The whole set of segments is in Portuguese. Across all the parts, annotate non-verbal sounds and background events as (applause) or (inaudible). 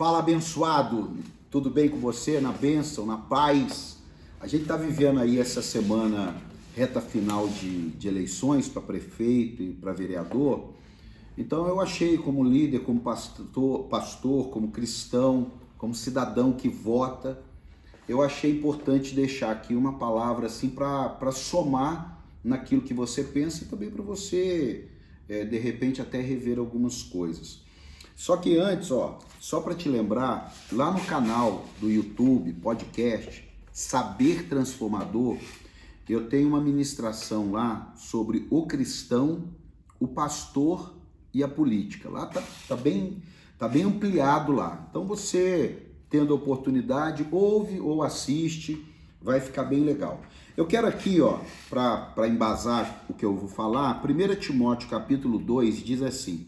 Fala abençoado, tudo bem com você? Na bênção, na paz? A gente está vivendo aí essa semana reta final de, de eleições para prefeito e para vereador. Então eu achei como líder, como pastor, pastor, como cristão, como cidadão que vota, eu achei importante deixar aqui uma palavra assim para somar naquilo que você pensa e também para você é, de repente até rever algumas coisas. Só que antes, ó, só para te lembrar, lá no canal do YouTube, podcast Saber Transformador, eu tenho uma ministração lá sobre o cristão, o pastor e a política. Lá tá, tá bem tá bem ampliado lá. Então você tendo a oportunidade, ouve ou assiste, vai ficar bem legal. Eu quero aqui, ó, para embasar o que eu vou falar, 1 Timóteo capítulo 2 diz assim: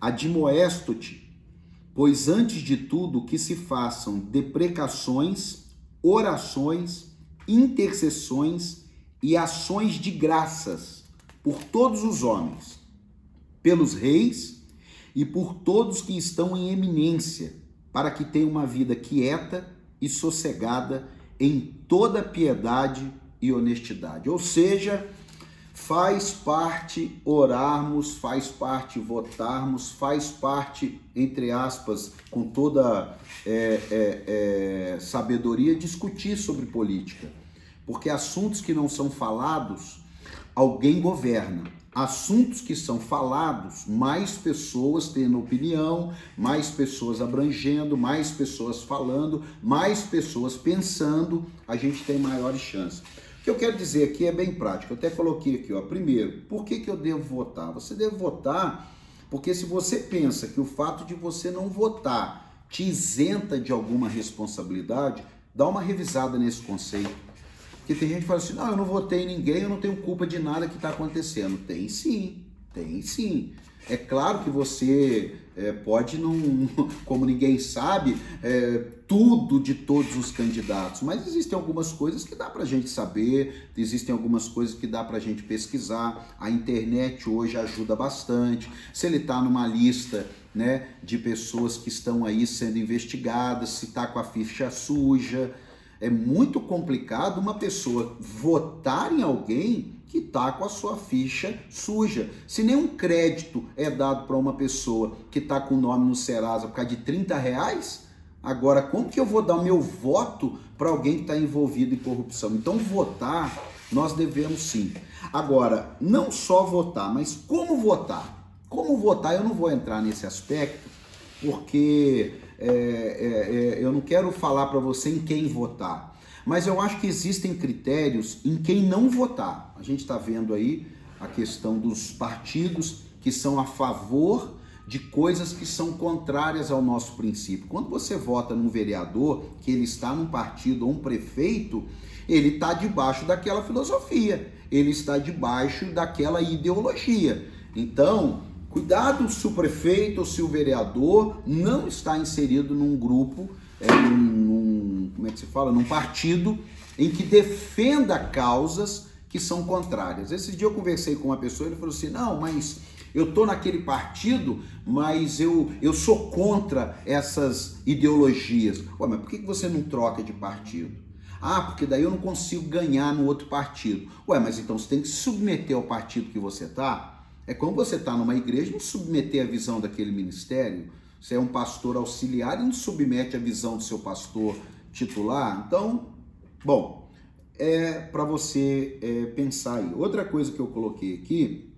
Admoesto-te, pois antes de tudo que se façam deprecações, orações, intercessões e ações de graças por todos os homens, pelos reis e por todos que estão em eminência, para que tenham uma vida quieta e sossegada em toda piedade e honestidade. Ou seja, faz parte orarmos, faz parte votarmos, faz parte, entre aspas, com toda é, é, é, sabedoria, discutir sobre política. Porque assuntos que não são falados, alguém governa assuntos que são falados, mais pessoas tendo opinião, mais pessoas abrangendo, mais pessoas falando, mais pessoas pensando, a gente tem maiores chances. Que eu quero dizer aqui é bem prático. Eu até coloquei aqui, ó. Primeiro, por que, que eu devo votar? Você deve votar porque se você pensa que o fato de você não votar te isenta de alguma responsabilidade, dá uma revisada nesse conceito. Porque tem gente que fala assim, não, eu não votei em ninguém, eu não tenho culpa de nada que está acontecendo. Tem sim, tem sim. É claro que você é, pode não, (laughs) como ninguém sabe, é, tudo de todos os candidatos, mas existem algumas coisas que dá para a gente saber, existem algumas coisas que dá para a gente pesquisar. A internet hoje ajuda bastante. Se ele está numa lista né, de pessoas que estão aí sendo investigadas, se está com a ficha suja, é muito complicado uma pessoa votar em alguém que está com a sua ficha suja. Se nenhum crédito é dado para uma pessoa que está com o nome no Serasa por causa de 30 reais, agora como que eu vou dar o meu voto para alguém que está envolvido em corrupção? Então votar, nós devemos sim. Agora, não só votar, mas como votar? Como votar, eu não vou entrar nesse aspecto, porque é, é, é, eu não quero falar para você em quem votar, mas eu acho que existem critérios em quem não votar. A gente está vendo aí a questão dos partidos que são a favor de coisas que são contrárias ao nosso princípio. Quando você vota num vereador que ele está num partido ou um prefeito, ele está debaixo daquela filosofia, ele está debaixo daquela ideologia. Então, Cuidado se o prefeito ou se o vereador não está inserido num grupo, é, num, num, como é que se fala, num partido em que defenda causas que são contrárias. Esse dia eu conversei com uma pessoa e ele falou assim: não, mas eu tô naquele partido, mas eu, eu sou contra essas ideologias. Ué, mas por que você não troca de partido? Ah, porque daí eu não consigo ganhar no outro partido. Ué, mas então você tem que se submeter ao partido que você tá? É como você está numa igreja não submeter a visão daquele ministério. Você é um pastor auxiliar e não submete a visão do seu pastor titular. Então, bom, é para você é, pensar aí. Outra coisa que eu coloquei aqui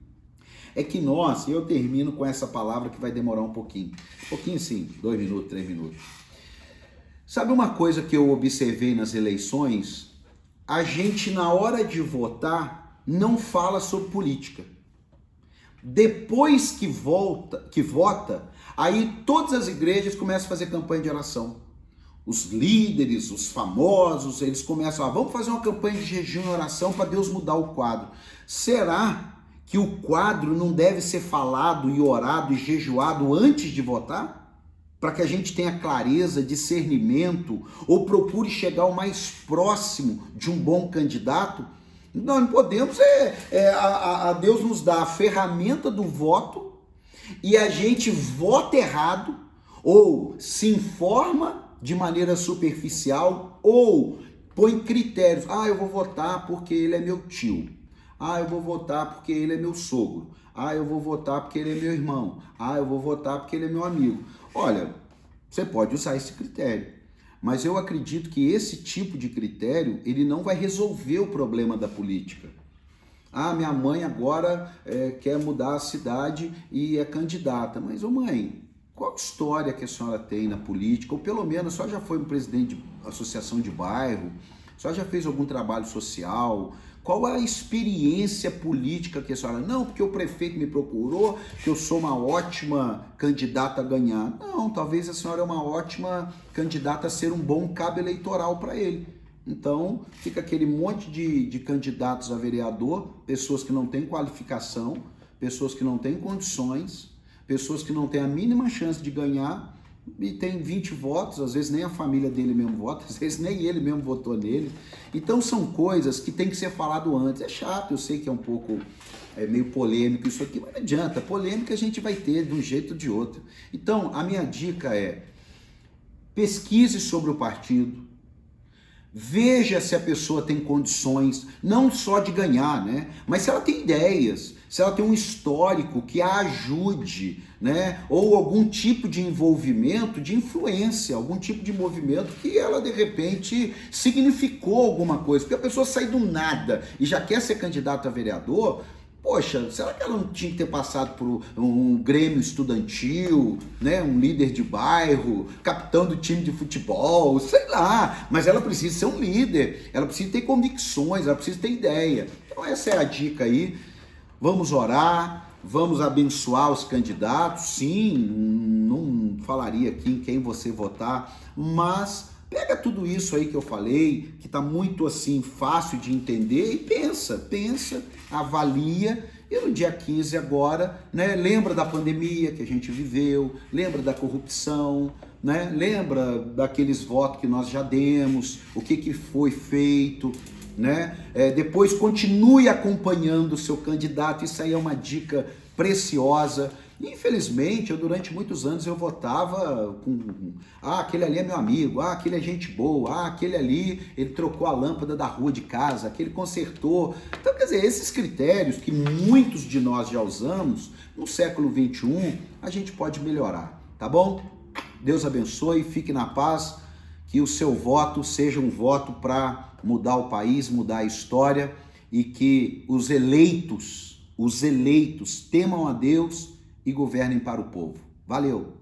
é que nós, e eu termino com essa palavra que vai demorar um pouquinho. Um pouquinho sim, dois minutos, três minutos. Sabe uma coisa que eu observei nas eleições? A gente, na hora de votar, não fala sobre política. Depois que volta, que vota, aí todas as igrejas começam a fazer campanha de oração. Os líderes, os famosos, eles começam a, ah, vamos fazer uma campanha de jejum e oração para Deus mudar o quadro. Será que o quadro não deve ser falado e orado e jejuado antes de votar? Para que a gente tenha clareza, discernimento ou procure chegar o mais próximo de um bom candidato? Nós não podemos, é, é a, a, Deus nos dá a ferramenta do voto e a gente vota errado ou se informa de maneira superficial, ou põe critérios. Ah, eu vou votar porque ele é meu tio. Ah, eu vou votar porque ele é meu sogro. Ah, eu vou votar porque ele é meu irmão. Ah, eu vou votar porque ele é meu amigo. Olha, você pode usar esse critério. Mas eu acredito que esse tipo de critério ele não vai resolver o problema da política. Ah, minha mãe agora é, quer mudar a cidade e é candidata. Mas, ô mãe, qual história que a senhora tem na política? Ou pelo menos senhora já foi um presidente de associação de bairro? Senhora já fez algum trabalho social? Qual a experiência política que a senhora? Não, porque o prefeito me procurou, que eu sou uma ótima candidata a ganhar. Não, talvez a senhora é uma ótima candidata a ser um bom cabo eleitoral para ele. Então, fica aquele monte de, de candidatos a vereador, pessoas que não têm qualificação, pessoas que não têm condições, pessoas que não têm a mínima chance de ganhar e tem 20 votos, às vezes nem a família dele mesmo vota, (laughs) às vezes nem ele mesmo votou nele. Então são coisas que tem que ser falado antes. É chato, eu sei que é um pouco é meio polêmico isso aqui, mas não adianta. Polêmica a gente vai ter de um jeito ou de outro. Então, a minha dica é pesquise sobre o partido, Veja se a pessoa tem condições, não só de ganhar, né? Mas se ela tem ideias, se ela tem um histórico que a ajude, né? Ou algum tipo de envolvimento, de influência, algum tipo de movimento que ela de repente significou alguma coisa. Porque a pessoa sai do nada e já quer ser candidata a vereador, Poxa, será que ela não tinha que ter passado por um grêmio estudantil, né? um líder de bairro, capitão do time de futebol, sei lá. Mas ela precisa ser um líder, ela precisa ter convicções, ela precisa ter ideia. Então essa é a dica aí. Vamos orar, vamos abençoar os candidatos. Sim, não falaria aqui em quem você votar, mas Pega tudo isso aí que eu falei, que está muito assim fácil de entender e pensa, pensa, avalia e no dia 15 agora, né, lembra da pandemia que a gente viveu, lembra da corrupção, né, lembra daqueles votos que nós já demos, o que, que foi feito, né? É, depois continue acompanhando o seu candidato, isso aí é uma dica preciosa. Infelizmente, eu durante muitos anos eu votava com ah, aquele ali é meu amigo, ah, aquele é gente boa, ah, aquele ali ele trocou a lâmpada da rua de casa, aquele consertou. Então, quer dizer, esses critérios que muitos de nós já usamos no século 21, a gente pode melhorar, tá bom? Deus abençoe, fique na paz, que o seu voto seja um voto para mudar o país, mudar a história e que os eleitos, os eleitos temam a Deus e governem para o povo. Valeu!